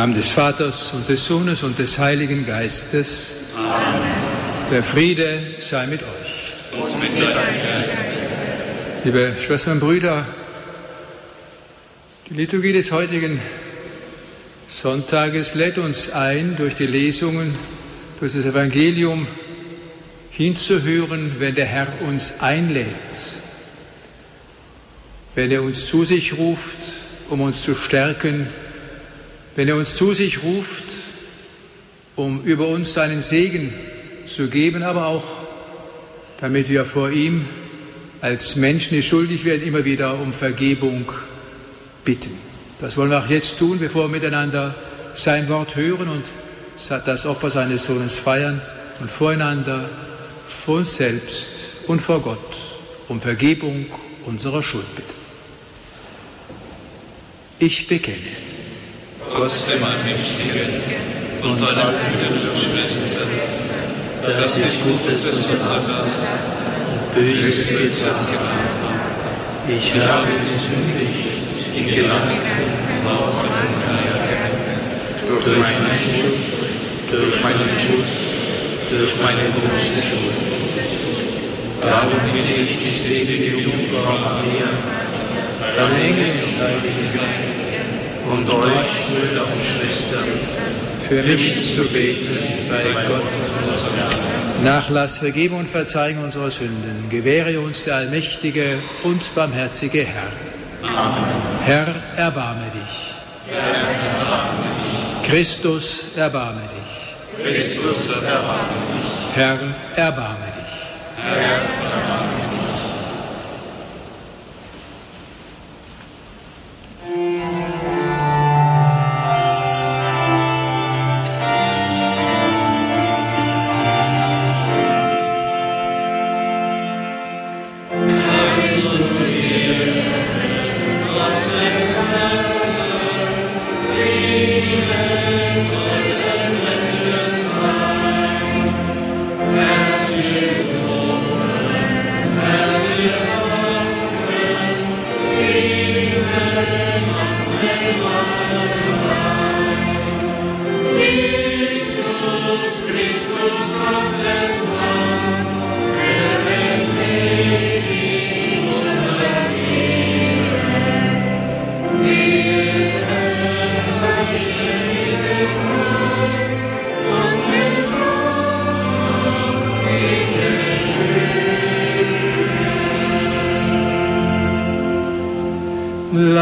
Im Namen des Vaters und des Sohnes und des Heiligen Geistes. Amen. Der Friede sei mit euch. Und mit deinem Geist. Liebe Schwestern und Brüder, die Liturgie des heutigen Sonntages lädt uns ein, durch die Lesungen, durch das Evangelium hinzuhören, wenn der Herr uns einlädt, wenn er uns zu sich ruft, um uns zu stärken, wenn er uns zu sich ruft, um über uns seinen Segen zu geben, aber auch damit wir vor ihm als Menschen, die schuldig werden, immer wieder um Vergebung bitten. Das wollen wir auch jetzt tun, bevor wir miteinander sein Wort hören und das Opfer seines Sohnes feiern und voreinander, vor uns selbst und vor Gott um Vergebung unserer Schuld bitten. Ich bekenne. Gott, dem Allmächtigen, und alle Brüder und Schwestern, dass ich Gutes unterlassen und Böses getan habe. Ich habe gesündigt. in Gedanken, Worten und Werken, durch meine Schuld, durch meine Schuld, durch meine große Schuld. Darum bitte ich die selige Jungfrau Maria, deine Engel und Heiligen, und euch, Brüder und Schwestern, für mich zu beten bei Gott unserem Herrn. Nachlass, Vergebung und Verzeihung unserer Sünden gewähre uns der allmächtige und barmherzige Herr. Amen. Herr, erbarme dich. Herr, erbarme dich. Christus, erbarme dich. Christus, erbarme dich. Herr, erbarme dich. Herr,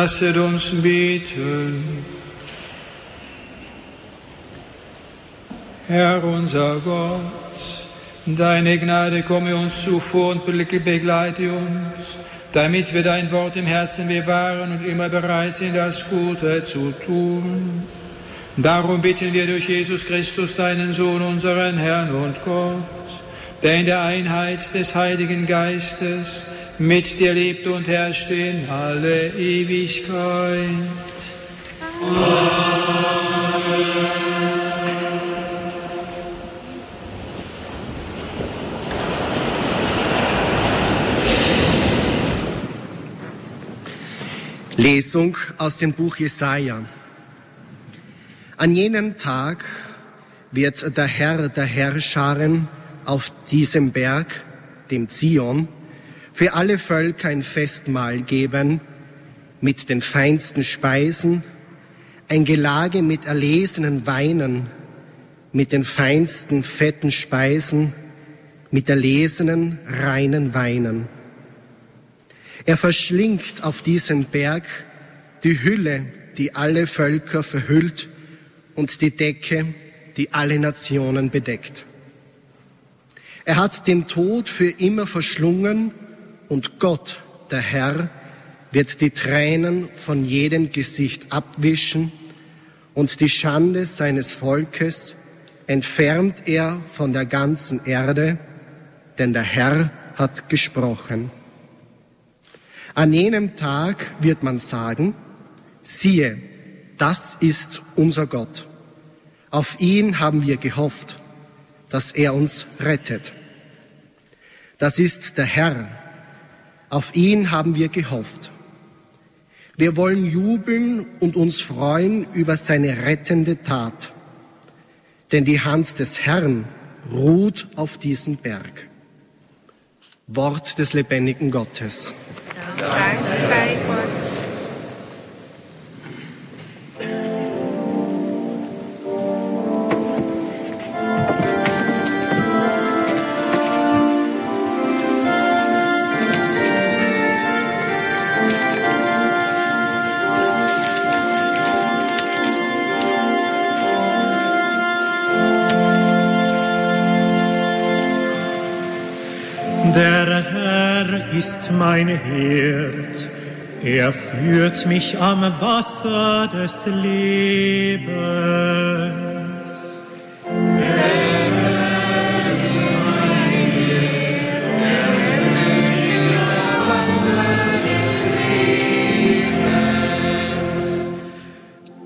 Lasset uns beten. Herr unser Gott, deine Gnade komme uns zuvor und begleite uns, damit wir dein Wort im Herzen bewahren und immer bereit sind, das Gute zu tun. Darum bitten wir durch Jesus Christus, deinen Sohn, unseren Herrn und Gott, der in der Einheit des Heiligen Geistes mit dir lebt und herrscht in alle Ewigkeit. Lesung aus dem Buch Jesaja. An jenem Tag wird der Herr der Herrscharen auf diesem Berg, dem Zion, für alle Völker ein Festmahl geben mit den feinsten Speisen, ein Gelage mit erlesenen Weinen, mit den feinsten fetten Speisen, mit erlesenen reinen Weinen. Er verschlingt auf diesem Berg die Hülle, die alle Völker verhüllt und die Decke, die alle Nationen bedeckt. Er hat den Tod für immer verschlungen und Gott, der Herr, wird die Tränen von jedem Gesicht abwischen und die Schande seines Volkes entfernt er von der ganzen Erde, denn der Herr hat gesprochen. An jenem Tag wird man sagen, siehe, das ist unser Gott. Auf ihn haben wir gehofft, dass er uns rettet. Das ist der Herr, auf ihn haben wir gehofft. Wir wollen jubeln und uns freuen über seine rettende Tat. Denn die Hand des Herrn ruht auf diesem Berg. Wort des lebendigen Gottes. Dank sei Gott. Mein Herd, er führt mich am Wasser des Lebens.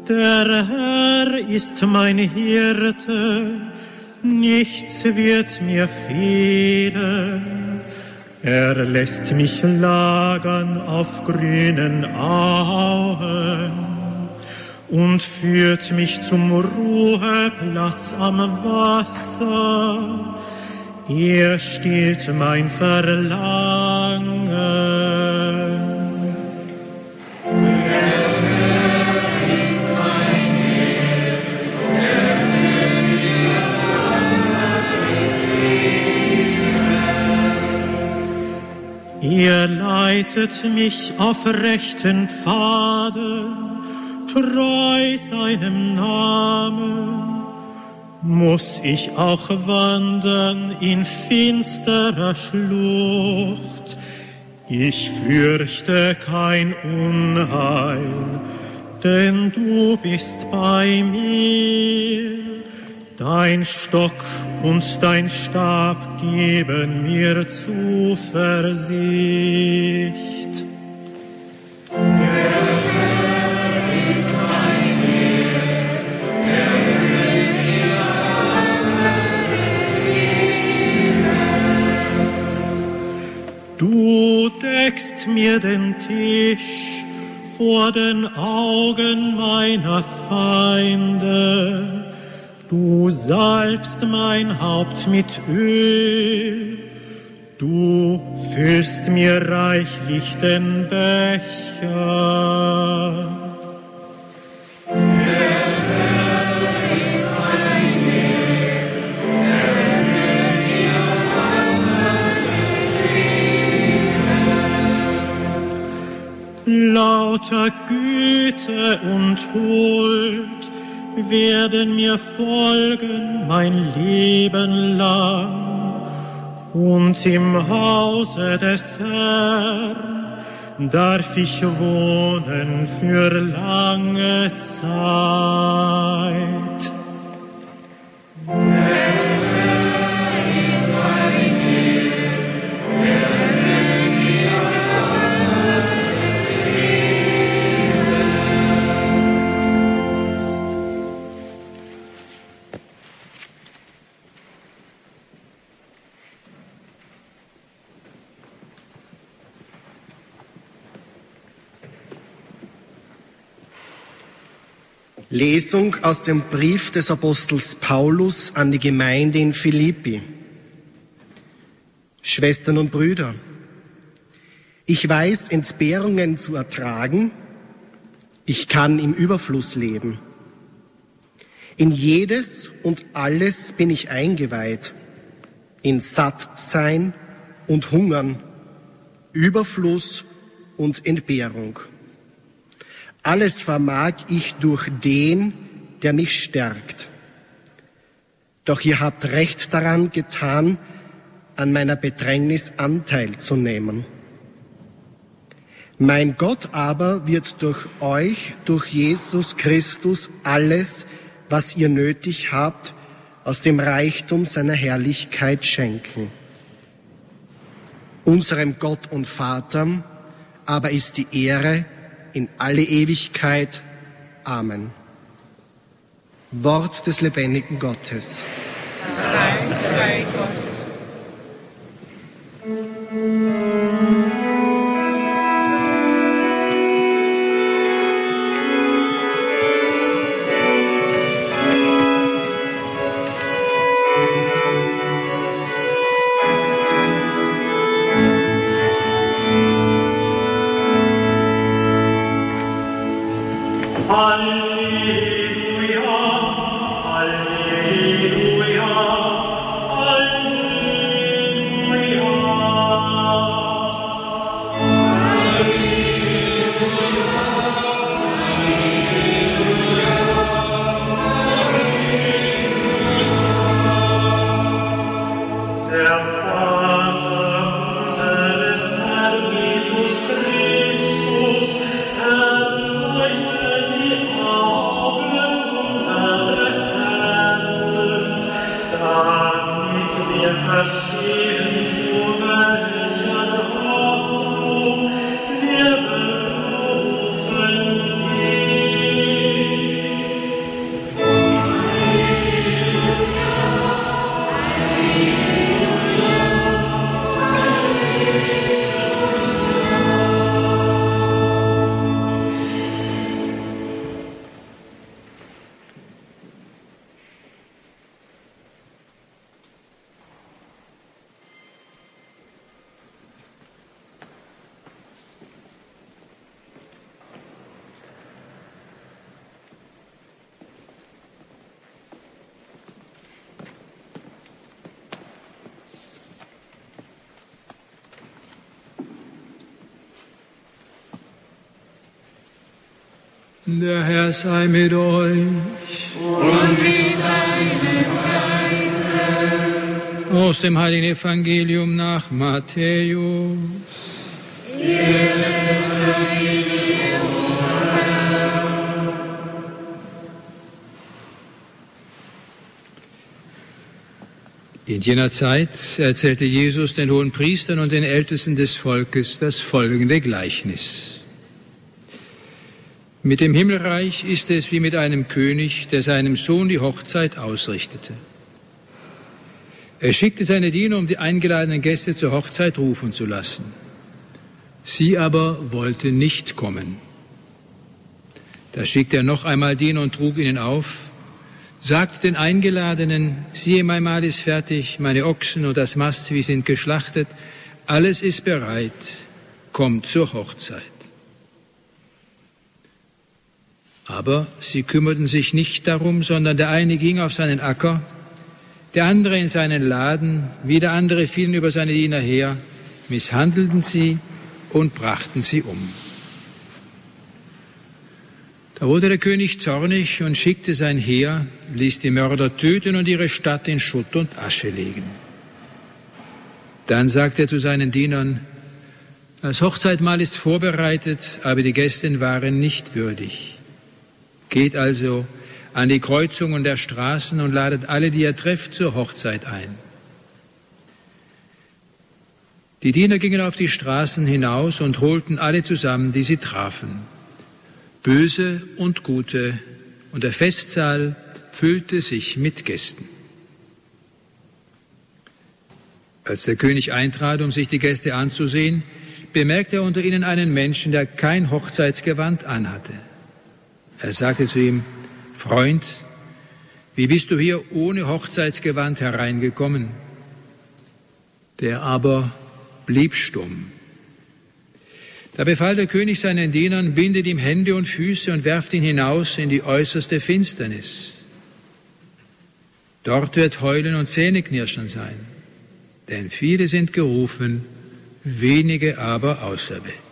Der Herr ist mein Hirte, nichts wird mir fehlen. Er lässt mich lagern auf grünen Auen und führt mich zum Ruheplatz am Wasser. Er stillt mein Verlangen. Ihr leitet mich auf rechten Pfaden, treu seinem Namen. Muss ich auch wandern in finsterer Schlucht, ich fürchte kein Unheil, denn du bist bei mir. Dein Stock und dein Stab geben mir Zuversicht. Du deckst mir den Tisch vor den Augen meiner Feinde Du salbst mein Haupt mit Öl, du füllst mir reichlich den Becher. Lauter Güte und Huld werden mir folgen mein Leben lang und im Hause des Herrn darf ich wohnen für lange Zeit. Lesung aus dem Brief des Apostels Paulus an die Gemeinde in Philippi. Schwestern und Brüder, ich weiß Entbehrungen zu ertragen, ich kann im Überfluss leben. In jedes und alles bin ich eingeweiht, in Sattsein und Hungern, Überfluss und Entbehrung. Alles vermag ich durch den, der mich stärkt. Doch ihr habt recht daran getan, an meiner Bedrängnis Anteil zu nehmen. Mein Gott aber wird durch euch, durch Jesus Christus, alles, was ihr nötig habt, aus dem Reichtum seiner Herrlichkeit schenken. Unserem Gott und Vater aber ist die Ehre, in alle Ewigkeit. Amen. Wort des lebendigen Gottes. Dank sei Gott. Der Herr sei mit euch. Und mit deinem Geiste. Aus dem Heiligen Evangelium nach Matthäus. In jener Zeit erzählte Jesus den hohen Priestern und den Ältesten des Volkes das folgende Gleichnis. Mit dem Himmelreich ist es wie mit einem König, der seinem Sohn die Hochzeit ausrichtete. Er schickte seine Diener, um die eingeladenen Gäste zur Hochzeit rufen zu lassen. Sie aber wollten nicht kommen. Da schickte er noch einmal Diener und trug ihnen auf, sagt den Eingeladenen, siehe, mein Mahl ist fertig, meine Ochsen und das Mastvieh sind geschlachtet, alles ist bereit, kommt zur Hochzeit. Aber sie kümmerten sich nicht darum, sondern der eine ging auf seinen Acker, der andere in seinen Laden, wieder andere fielen über seine Diener her, misshandelten sie und brachten sie um. Da wurde der König zornig und schickte sein Heer, ließ die Mörder töten und ihre Stadt in Schutt und Asche legen. Dann sagte er zu seinen Dienern, das Hochzeitmahl ist vorbereitet, aber die Gäste waren nicht würdig. Geht also an die Kreuzungen der Straßen und ladet alle, die ihr trefft, zur Hochzeit ein. Die Diener gingen auf die Straßen hinaus und holten alle zusammen, die sie trafen. Böse und Gute, und der Festsaal füllte sich mit Gästen. Als der König eintrat, um sich die Gäste anzusehen, bemerkte er unter ihnen einen Menschen, der kein Hochzeitsgewand anhatte. Er sagte zu ihm, Freund, wie bist du hier ohne Hochzeitsgewand hereingekommen? Der aber blieb stumm. Da befahl der König seinen Dienern, bindet ihm Hände und Füße und werft ihn hinaus in die äußerste Finsternis. Dort wird Heulen und Zähneknirschen sein, denn viele sind gerufen, wenige aber auserwählt.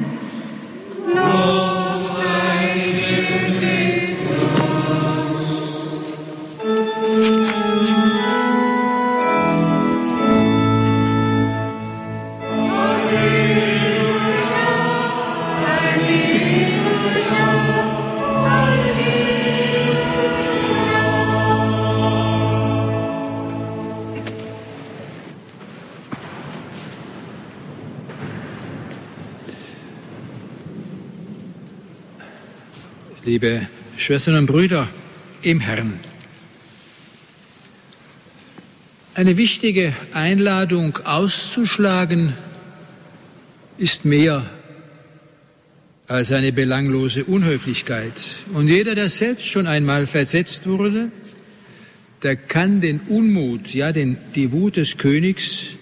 Liebe Schwestern und Brüder im Herrn, eine wichtige Einladung auszuschlagen ist mehr als eine belanglose Unhöflichkeit. Und jeder, der selbst schon einmal versetzt wurde, der kann den Unmut, ja den, die Wut des Königs,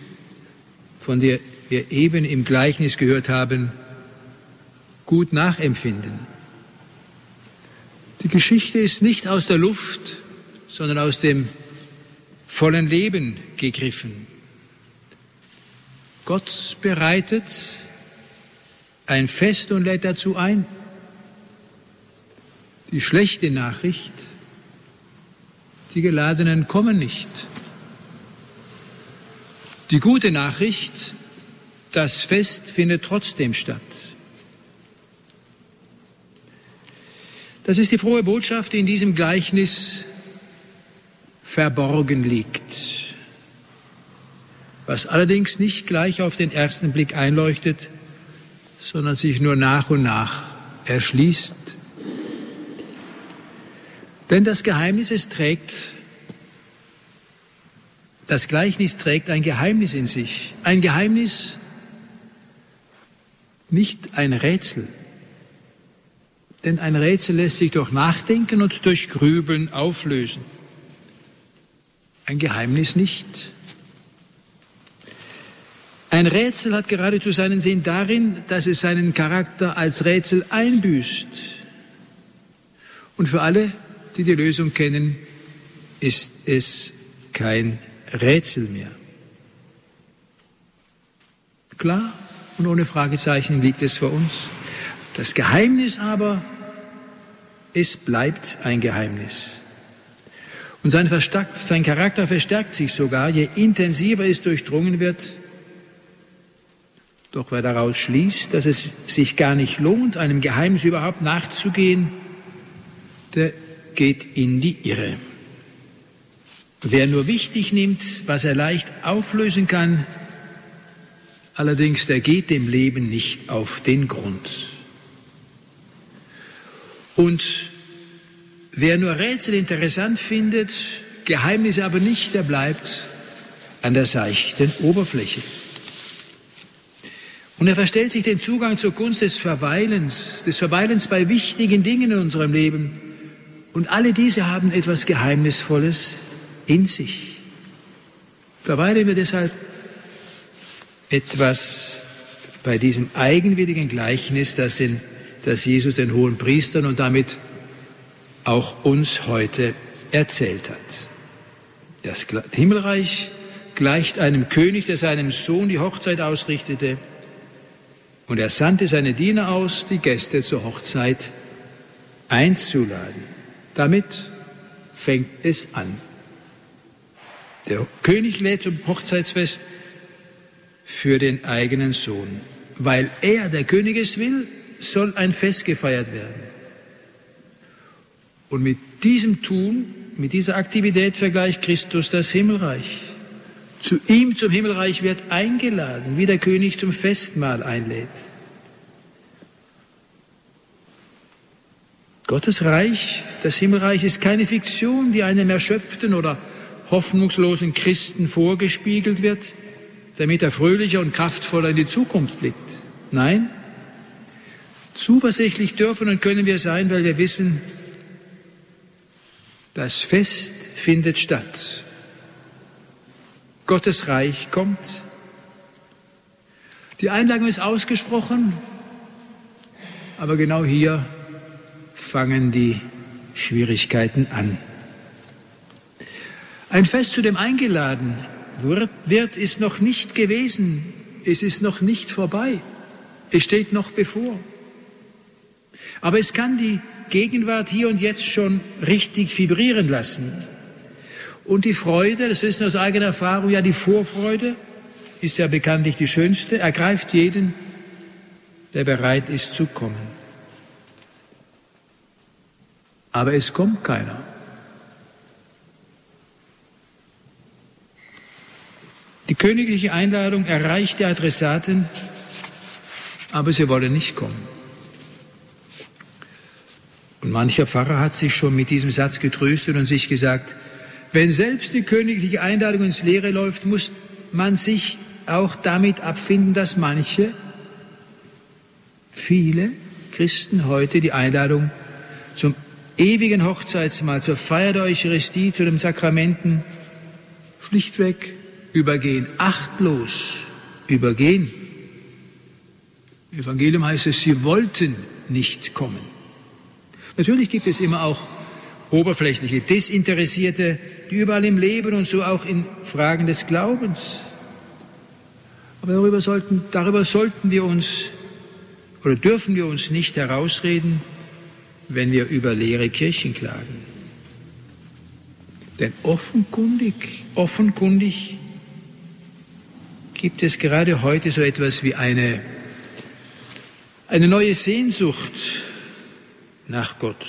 von der wir eben im Gleichnis gehört haben, gut nachempfinden. Die Geschichte ist nicht aus der Luft, sondern aus dem vollen Leben gegriffen. Gott bereitet ein Fest und lädt dazu ein. Die schlechte Nachricht, die Geladenen kommen nicht. Die gute Nachricht, das Fest findet trotzdem statt. Das ist die frohe Botschaft, die in diesem Gleichnis verborgen liegt. Was allerdings nicht gleich auf den ersten Blick einleuchtet, sondern sich nur nach und nach erschließt. Denn das Geheimnis, es trägt, das Gleichnis trägt ein Geheimnis in sich. Ein Geheimnis, nicht ein Rätsel. Denn ein Rätsel lässt sich durch Nachdenken und durch Grübeln auflösen. Ein Geheimnis nicht. Ein Rätsel hat geradezu seinen Sinn darin, dass es seinen Charakter als Rätsel einbüßt. Und für alle, die die Lösung kennen, ist es kein Rätsel mehr. Klar und ohne Fragezeichen liegt es vor uns. Das Geheimnis aber, es bleibt ein Geheimnis. Und sein, sein Charakter verstärkt sich sogar, je intensiver es durchdrungen wird, doch wer daraus schließt, dass es sich gar nicht lohnt, einem Geheimnis überhaupt nachzugehen, der geht in die Irre. Wer nur wichtig nimmt, was er leicht auflösen kann, allerdings der geht dem Leben nicht auf den Grund. Und wer nur Rätsel interessant findet, Geheimnisse aber nicht, der bleibt an der seichten Oberfläche. Und er verstellt sich den Zugang zur Kunst des Verweilens, des Verweilens bei wichtigen Dingen in unserem Leben. Und alle diese haben etwas Geheimnisvolles in sich. Verweilen wir deshalb etwas bei diesem eigenwilligen Gleichnis, das, in, das Jesus den hohen Priestern und damit auch uns heute erzählt hat. Das Himmelreich gleicht einem König, der seinem Sohn die Hochzeit ausrichtete und er sandte seine Diener aus, die Gäste zur Hochzeit einzuladen. Damit fängt es an. Der König lädt zum Hochzeitsfest für den eigenen Sohn. Weil er, der König, es will, soll ein Fest gefeiert werden. Und mit diesem Tun, mit dieser Aktivität vergleicht Christus das Himmelreich. Zu ihm zum Himmelreich wird eingeladen, wie der König zum Festmahl einlädt. Gottes Reich, das Himmelreich, ist keine Fiktion, die einem erschöpften oder hoffnungslosen Christen vorgespiegelt wird, damit er fröhlicher und kraftvoller in die Zukunft blickt. Nein, zuversichtlich dürfen und können wir sein, weil wir wissen, das Fest findet statt Gottes Reich kommt. Die Einladung ist ausgesprochen, aber genau hier fangen die Schwierigkeiten an. Ein Fest, zu dem eingeladen wird, ist noch nicht gewesen. Es ist noch nicht vorbei. Es steht noch bevor. Aber es kann die Gegenwart hier und jetzt schon richtig vibrieren lassen. Und die Freude, das wissen wir aus eigener Erfahrung, ja die Vorfreude ist ja bekanntlich die schönste, ergreift jeden, der bereit ist zu kommen. Aber es kommt keiner. Die königliche Einladung erreicht die Adressaten, aber sie wollen nicht kommen. Und mancher Pfarrer hat sich schon mit diesem Satz getröstet und sich gesagt, wenn selbst die königliche Einladung ins Leere läuft, muss man sich auch damit abfinden, dass manche, viele Christen heute die Einladung zum ewigen Hochzeitsmahl, zur Feier der Eucharistie, zu den Sakramenten schlichtweg übergehen, achtlos übergehen. Im Evangelium heißt es, sie wollten nicht kommen. Natürlich gibt es immer auch oberflächliche, desinteressierte, die überall im Leben und so auch in Fragen des Glaubens. Aber darüber sollten, darüber sollten wir uns oder dürfen wir uns nicht herausreden, wenn wir über leere Kirchen klagen. Denn offenkundig, offenkundig gibt es gerade heute so etwas wie eine, eine neue Sehnsucht nach Gott.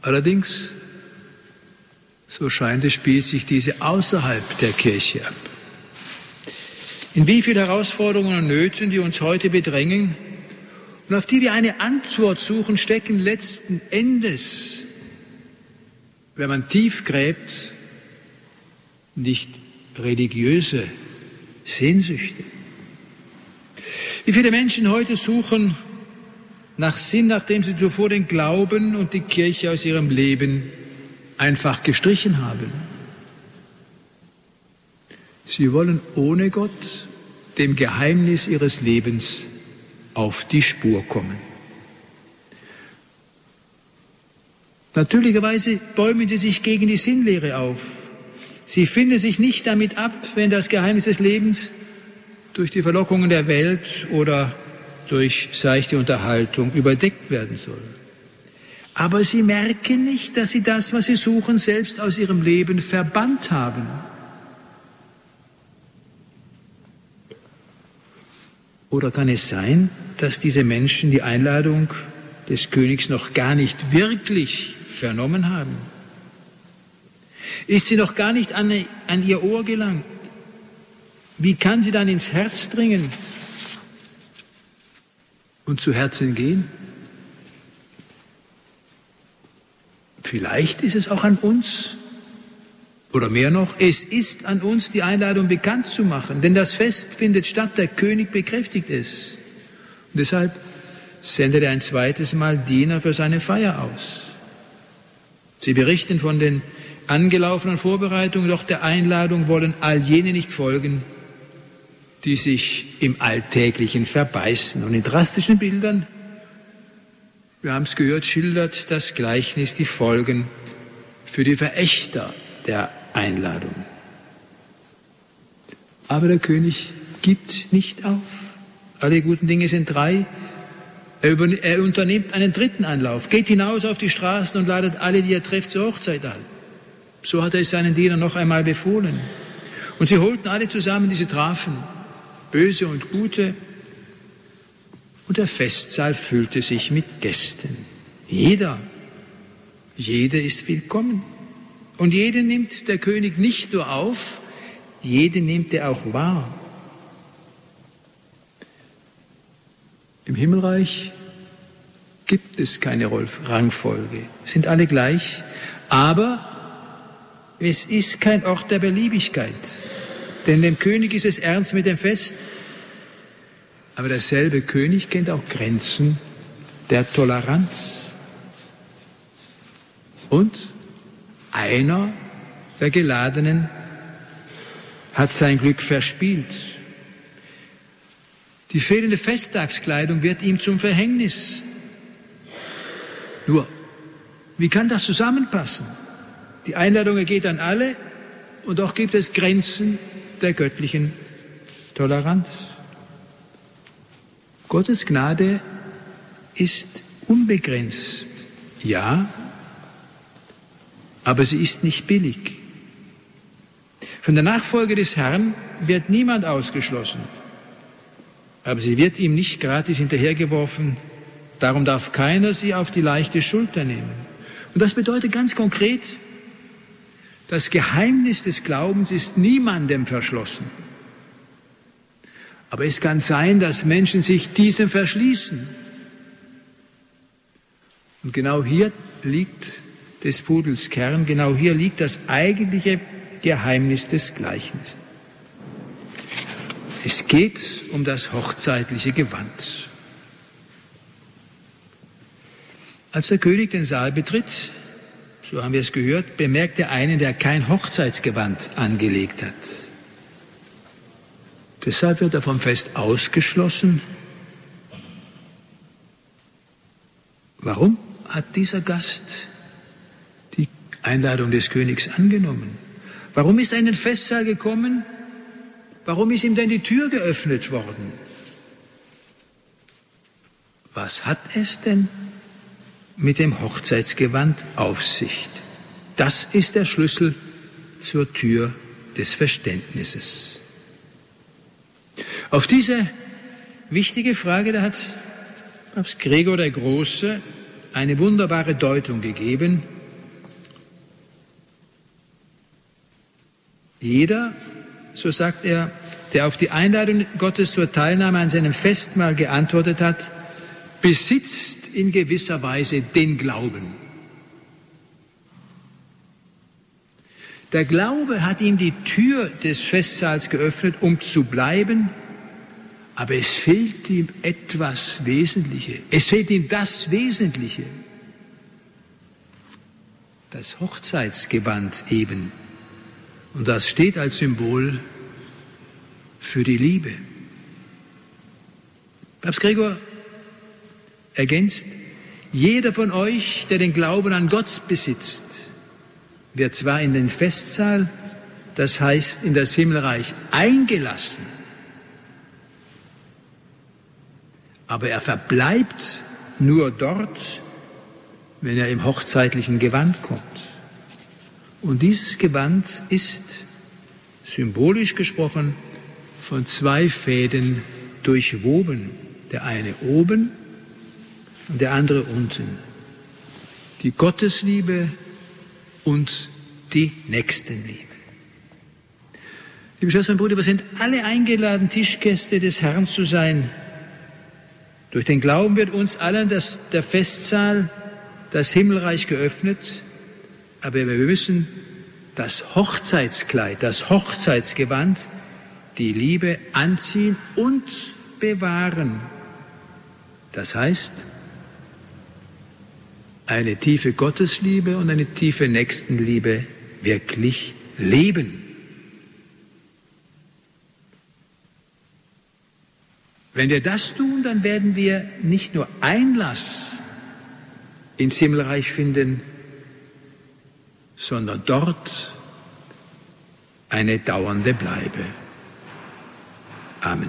Allerdings, so scheint es, spielt sich diese außerhalb der Kirche ab. In wie viele Herausforderungen und Nöten, die uns heute bedrängen und auf die wir eine Antwort suchen, stecken letzten Endes, wenn man tief gräbt, nicht religiöse Sehnsüchte. Wie viele Menschen heute suchen nach Sinn, nachdem sie zuvor den Glauben und die Kirche aus ihrem Leben einfach gestrichen haben. Sie wollen ohne Gott dem Geheimnis ihres Lebens auf die Spur kommen. Natürlicherweise bäumen sie sich gegen die Sinnlehre auf. Sie finden sich nicht damit ab, wenn das Geheimnis des Lebens durch die Verlockungen der Welt oder durch seichte Unterhaltung überdeckt werden soll. Aber sie merken nicht, dass sie das, was sie suchen, selbst aus ihrem Leben verbannt haben. Oder kann es sein, dass diese Menschen die Einladung des Königs noch gar nicht wirklich vernommen haben? Ist sie noch gar nicht an, an ihr Ohr gelangt? Wie kann sie dann ins Herz dringen und zu Herzen gehen? Vielleicht ist es auch an uns, oder mehr noch, es ist an uns, die Einladung bekannt zu machen, denn das Fest findet statt, der König bekräftigt es. Und deshalb sendet er ein zweites Mal Diener für seine Feier aus. Sie berichten von den angelaufenen Vorbereitungen, doch der Einladung wollen all jene nicht folgen, die sich im Alltäglichen verbeißen. Und in drastischen Bildern, wir haben es gehört, schildert das Gleichnis die Folgen für die Verächter der Einladung. Aber der König gibt nicht auf. Alle guten Dinge sind drei. Er, er, unternimmt einen dritten Anlauf, geht hinaus auf die Straßen und ladet alle, die er trifft, zur Hochzeit ein. So hat er es seinen Dienern noch einmal befohlen. Und sie holten alle zusammen, die sie trafen, böse und gute. Und der Festsaal füllte sich mit Gästen. Jeder, jeder ist willkommen. Und jede nimmt der König nicht nur auf, jede nimmt er auch wahr. Im Himmelreich gibt es keine Rangfolge, sind alle gleich, aber es ist kein Ort der Beliebigkeit, denn dem König ist es ernst mit dem Fest, aber derselbe König kennt auch Grenzen der Toleranz. Und einer der Geladenen hat sein Glück verspielt. Die fehlende Festtagskleidung wird ihm zum Verhängnis. Nur, wie kann das zusammenpassen? Die Einladung geht an alle und doch gibt es Grenzen der göttlichen Toleranz. Gottes Gnade ist unbegrenzt, ja, aber sie ist nicht billig. Von der Nachfolge des Herrn wird niemand ausgeschlossen, aber sie wird ihm nicht gratis hinterhergeworfen. Darum darf keiner sie auf die leichte Schulter nehmen. Und das bedeutet ganz konkret, das Geheimnis des Glaubens ist niemandem verschlossen. Aber es kann sein, dass Menschen sich diesem verschließen. Und genau hier liegt des Pudels Kern. Genau hier liegt das eigentliche Geheimnis des Gleichnisses. Es geht um das hochzeitliche Gewand. Als der König den Saal betritt, so haben wir es gehört, bemerkt er einen, der kein Hochzeitsgewand angelegt hat. Deshalb wird er vom Fest ausgeschlossen. Warum hat dieser Gast die Einladung des Königs angenommen? Warum ist er in den Festsaal gekommen? Warum ist ihm denn die Tür geöffnet worden? Was hat es denn mit dem Hochzeitsgewand auf sich? Das ist der Schlüssel zur Tür des Verständnisses. Auf diese wichtige Frage, da hat Papst Gregor der Große eine wunderbare Deutung gegeben. Jeder, so sagt er, der auf die Einladung Gottes zur Teilnahme an seinem Festmahl geantwortet hat, besitzt in gewisser Weise den Glauben. Der Glaube hat ihm die Tür des Festsaals geöffnet, um zu bleiben, aber es fehlt ihm etwas Wesentliches. Es fehlt ihm das Wesentliche. Das Hochzeitsgewand eben. Und das steht als Symbol für die Liebe. Papst Gregor ergänzt, jeder von euch, der den Glauben an Gott besitzt, wird zwar in den Festsaal, das heißt in das Himmelreich, eingelassen, aber er verbleibt nur dort, wenn er im hochzeitlichen Gewand kommt. Und dieses Gewand ist, symbolisch gesprochen, von zwei Fäden durchwoben. Der eine oben und der andere unten. Die Gottesliebe und die Nächstenliebe. Liebe Schwestern und Brüder, wir sind alle eingeladen, Tischgäste des Herrn zu sein. Durch den Glauben wird uns allen das, der Festsaal, das Himmelreich geöffnet, aber wir müssen das Hochzeitskleid, das Hochzeitsgewand, die Liebe anziehen und bewahren. Das heißt, eine tiefe Gottesliebe und eine tiefe Nächstenliebe wirklich leben. Wenn wir das tun, dann werden wir nicht nur Einlass ins Himmelreich finden, sondern dort eine dauernde Bleibe. Amen.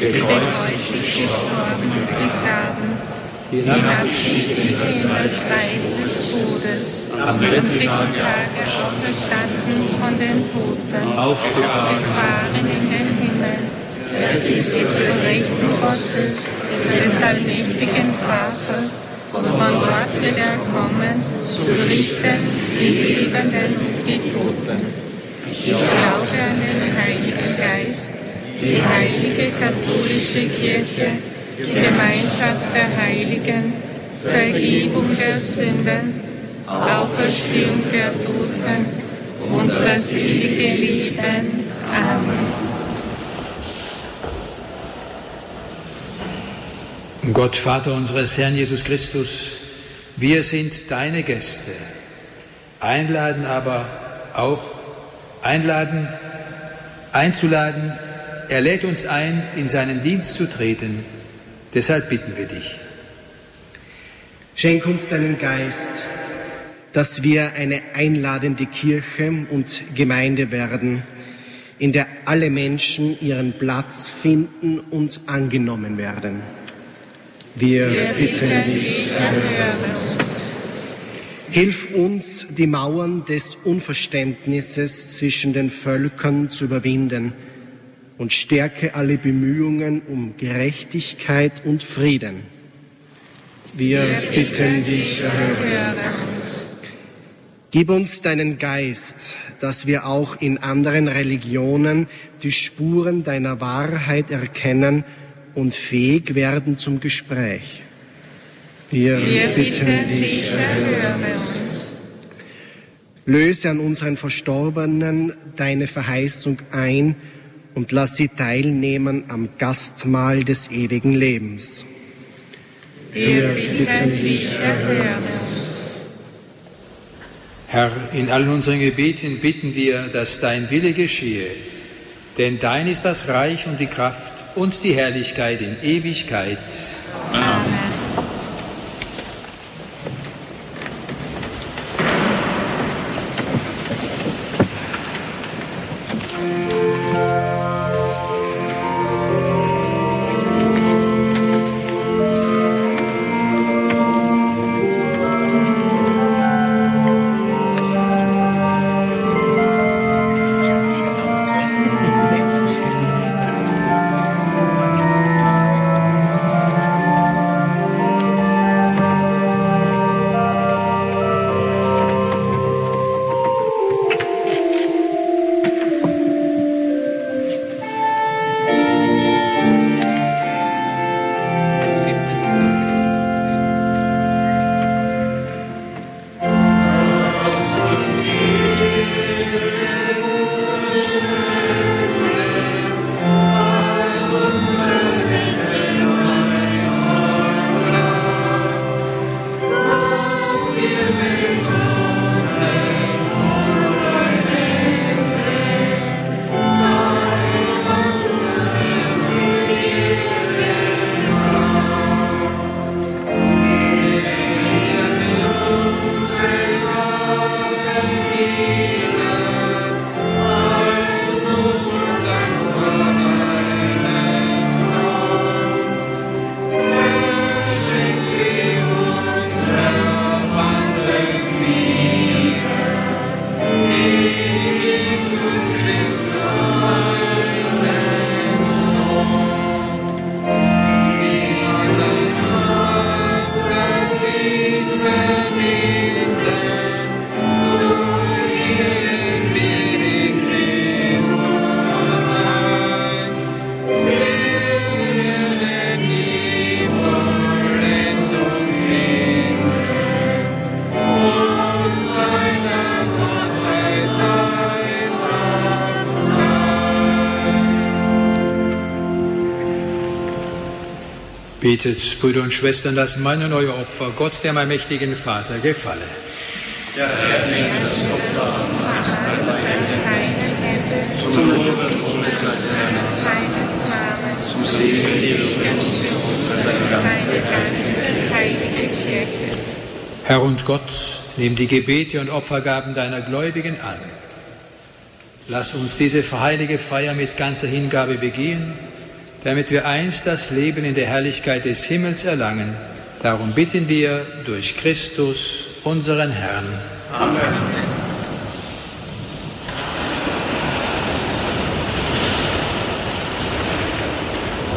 gekreuzigt, gestorben und begraben, hinabgestiegen in das Reich des Todes, am dritten Tage auferstanden von den Toten, aufgefahren in den Himmel, er sitzt zur Rechten Gottes, des allmächtigen Vaters, und von dort wird er kommen, zu richten die Lebenden und die Toten. Ich glaube an den Heiligen Geist, die heilige katholische Kirche, die Gemeinschaft der Heiligen, Vergebung der Sünden, Auferstehung der Toten und das ewige Leben. Amen. Gott, Vater unseres Herrn Jesus Christus, wir sind deine Gäste, einladen aber auch, einladen, einzuladen, er lädt uns ein, in seinen Dienst zu treten. Deshalb bitten wir dich. Schenk uns deinen Geist, dass wir eine einladende Kirche und Gemeinde werden, in der alle Menschen ihren Platz finden und angenommen werden. Wir, wir bitten dich, erhöre uns. Hilf uns, die Mauern des Unverständnisses zwischen den Völkern zu überwinden und stärke alle Bemühungen um Gerechtigkeit und Frieden. Wir, bitten dich, erhöre uns. Gib uns deinen Geist, dass wir auch in anderen Religionen die Spuren deiner Wahrheit erkennen und fähig werden zum Gespräch. Wir, Wir bitten dich, erhöre uns. Löse an unseren Verstorbenen deine Verheißung ein und lass sie teilnehmen am Gastmahl des ewigen Lebens. Wir bitten dich, erhöre uns. Herr, in allen unseren Gebeten bitten wir, dass dein Wille geschehe, denn dein ist das Reich und die Kraft und die Herrlichkeit in Ewigkeit. Betet, Brüder und Schwestern, dass mein und euer Opfer Gott, dem allmächtigen Vater, gefalle. Der Herr nehme das Opfer zum Lob und seines Herrn, zum Segen unserer ganzen Kirche. Herr und Gott, nimm die Gebete und Opfergaben deiner Gläubigen an. Lass uns diese heilige Feier mit ganzer Hingabe begehen damit wir einst das Leben in der Herrlichkeit des Himmels erlangen. Darum bitten wir durch Christus, unseren Herrn. Amen.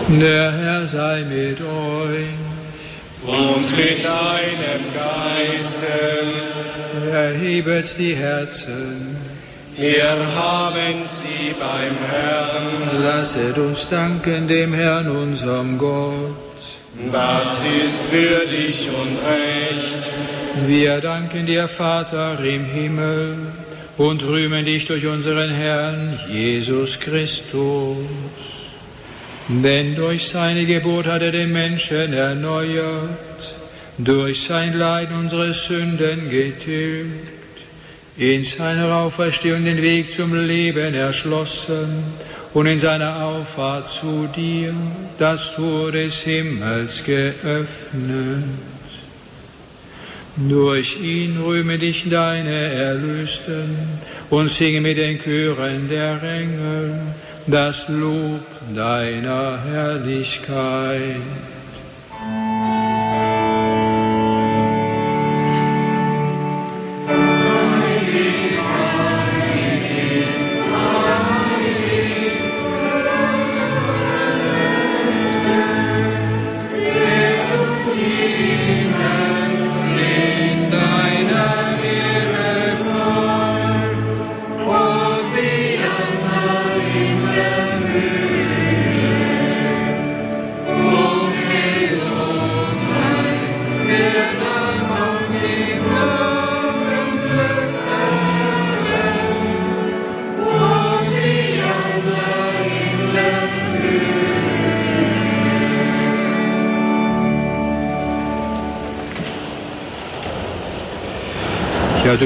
Der Herr sei mit euch. Und mit deinem Geiste. Erhebet die Herzen. Wir haben sie beim Herrn. Lasset uns danken dem Herrn, unserem Gott. Das ist würdig und recht. Wir danken dir, Vater im Himmel, und rühmen dich durch unseren Herrn Jesus Christus. Denn durch seine Geburt hat er den Menschen erneuert, durch sein Leiden unsere Sünden getilgt in seiner Auferstehung den Weg zum Leben erschlossen und in seiner Auffahrt zu dir das Tor des Himmels geöffnet. Durch ihn rühme dich deine Erlösten und singe mit den Chören der Engel das Lob deiner Herrlichkeit.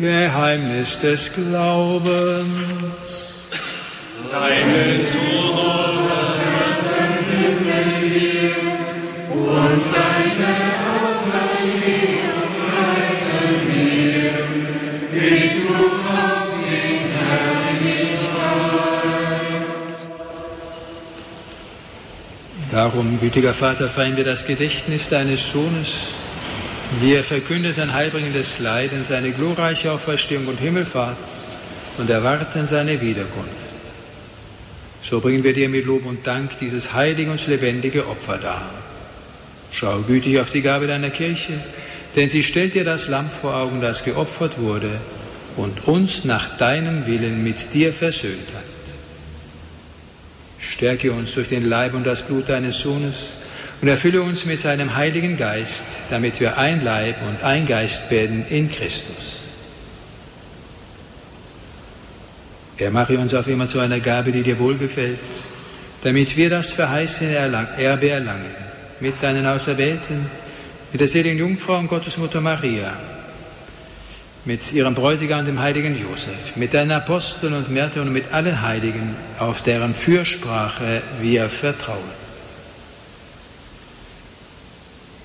Geheimnis des Glaubens. Deinen Tod verkünden wir und deine Auferstehung preisen wir, bis du kommst in Herrlichkeit. Darum, gütiger Vater, feiern wir das Gedächtnis deines Sohnes wir verkünden sein heilbringendes Leiden, seine glorreiche Auferstehung und Himmelfahrt und erwarten seine Wiederkunft. So bringen wir dir mit Lob und Dank dieses heilige und lebendige Opfer dar. Schau gütig auf die Gabe deiner Kirche, denn sie stellt dir das Lamm vor Augen, das geopfert wurde und uns nach deinem Willen mit dir versöhnt hat. Stärke uns durch den Leib und das Blut deines Sohnes, und erfülle uns mit seinem Heiligen Geist, damit wir ein Leib und ein Geist werden in Christus. Er mache uns auf immer zu einer Gabe, die dir wohlgefällt, damit wir das verheißene Erbe erlangen, mit deinen Auserwählten, mit der seligen Jungfrau und Gottesmutter Maria, mit ihrem Bräutigam, dem heiligen Josef, mit deinen Aposteln und Märtyrern und mit allen Heiligen, auf deren Fürsprache wir vertrauen.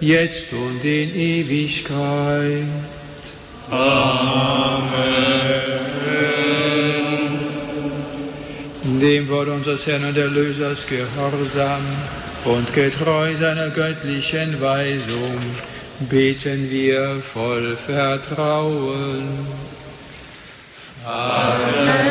jetzt und in Ewigkeit. Amen. Dem Wort unseres Herrn und Erlösers gehorsam und getreu seiner göttlichen Weisung beten wir voll Vertrauen. Vater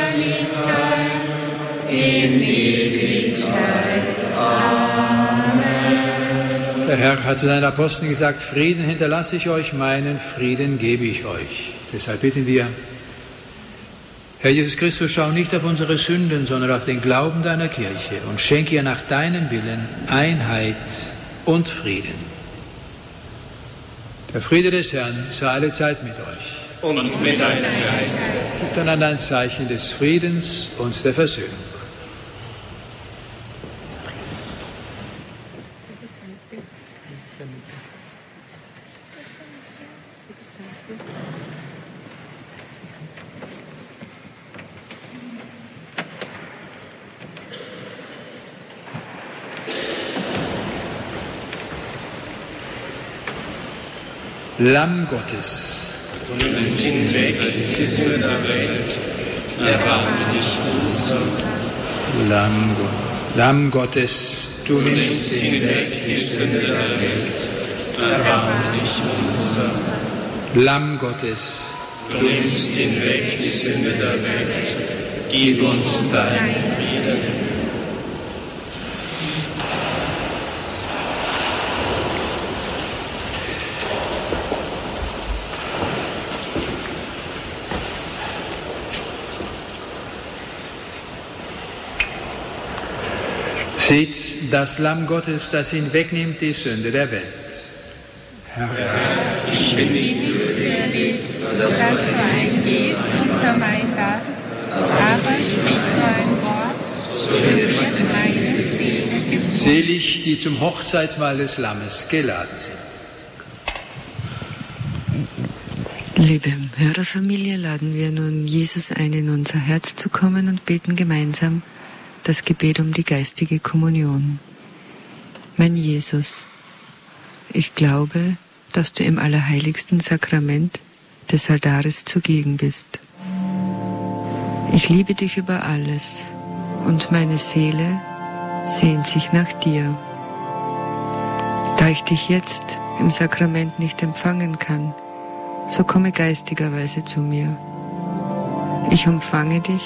in Ewigkeit. Amen. Der Herr hat zu seinen Aposteln gesagt, Frieden hinterlasse ich euch, meinen Frieden gebe ich euch. Deshalb bitten wir, Herr Jesus Christus, schau nicht auf unsere Sünden, sondern auf den Glauben deiner Kirche und schenke ihr nach deinem Willen Einheit und Frieden. Der Friede des Herrn sei alle Zeit mit euch. und mit deinem Geist. Gebt einander ein Zeichen des Friedens und der Versöhnung. Lamm Gottes, Du nimmst hinweg die Sünde der Welt. Erbarme dich unser. Lamm, Go- Lamm Gottes, du nimmst hinweg die Sünde der Welt. Erbarme dich unser. Lamm Gottes, Du nimmst hinweg die Sünde der Welt. Gib uns deinen seht das Lamm Gottes, das hinwegnimmt die Sünde der Welt. Herr, Ich bin nicht würdig, dass du eingehst unter mein Dach, aber sprich nur ein Wort, so wird meine Seele selig, die zum Hochzeitsmahl des Lammes geladen sind. Liebe Hörerfamilie, laden wir nun Jesus ein, in unser Herz zu kommen und beten gemeinsam das Gebet um die geistige Kommunion. Mein Jesus, ich glaube, dass du im allerheiligsten Sakrament des Altares zugegen bist. Ich liebe dich über alles und meine Seele sehnt sich nach dir. Da ich dich jetzt im Sakrament nicht empfangen kann, so komme geistigerweise zu mir. Ich umfange dich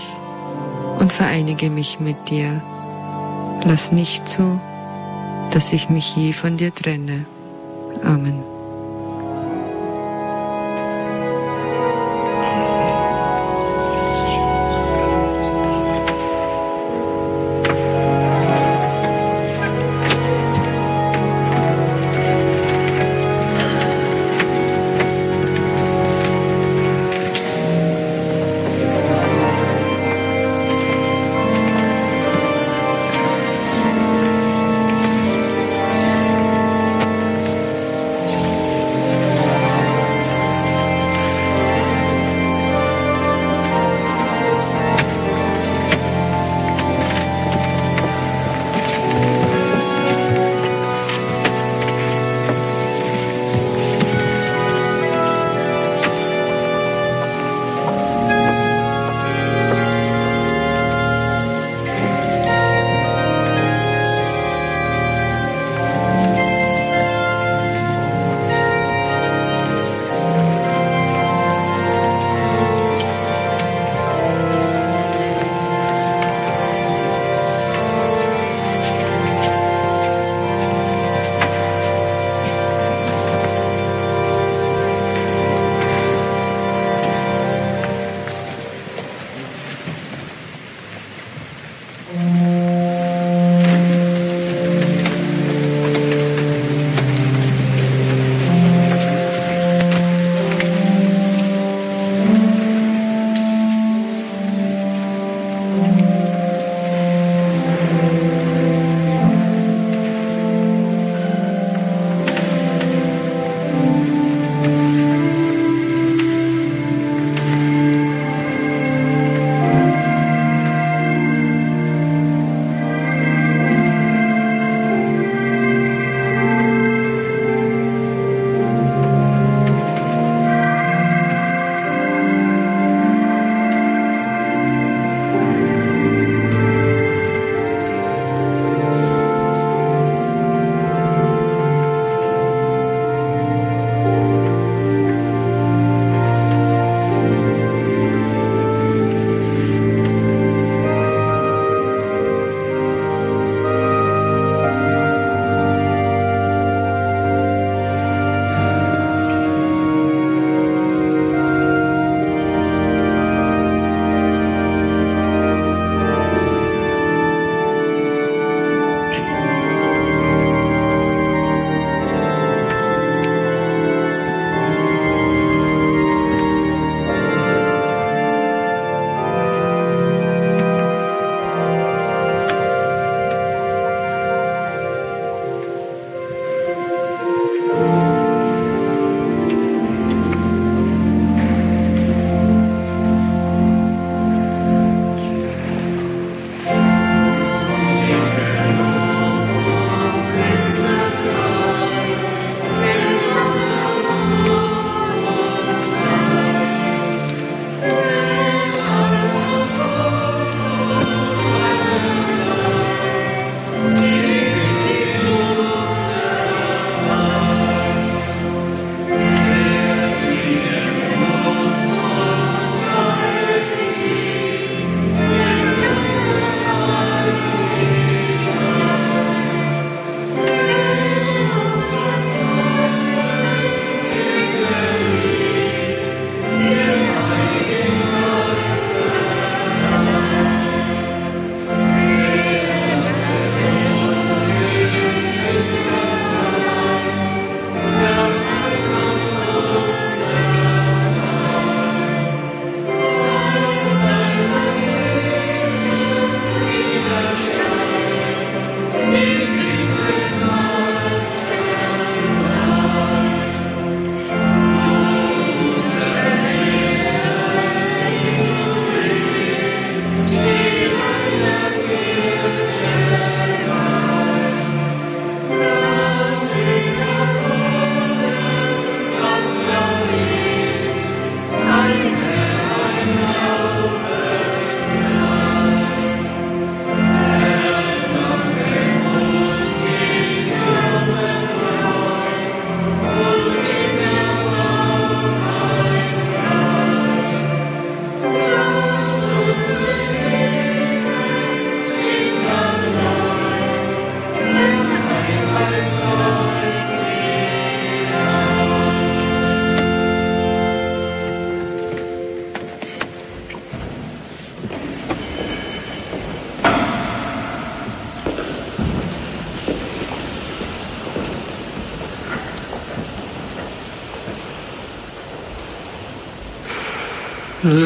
und vereinige mich mit dir. Lass nicht zu, dass ich mich je von dir trenne. Amen.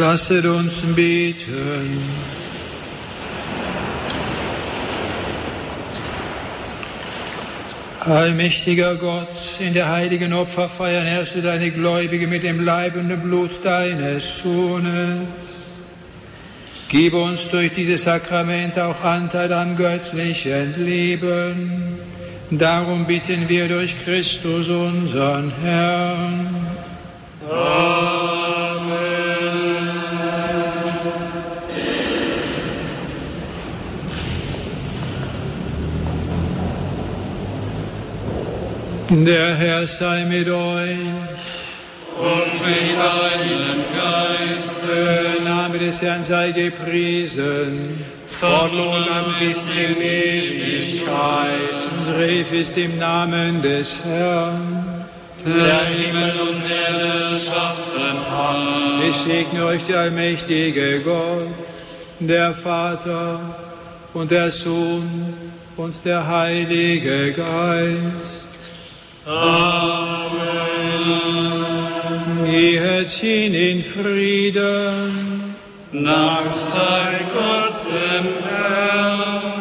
Lasset uns beten. Allmächtiger Gott, in der heiligen Opferfeier ernährst du deine Gläubige mit dem Leib und dem Blut deines Sohnes. Gib uns durch dieses Sakrament auch Anteil am göttlichen Leben. Darum bitten wir durch Christus, unseren Herrn. Der Herr sei mit euch. Und mit deinem Geiste. Der Name des Herrn sei gepriesen. Von nun an bis in Ewigkeit. Und ist im Namen des Herrn. Der Himmel und Erde schaffen hat. Ich segne euch der allmächtige Gott, der Vater und der Sohn und der Heilige Geist. Amen. Gehet hin in Frieden. Dank sei Gott dem Herrn.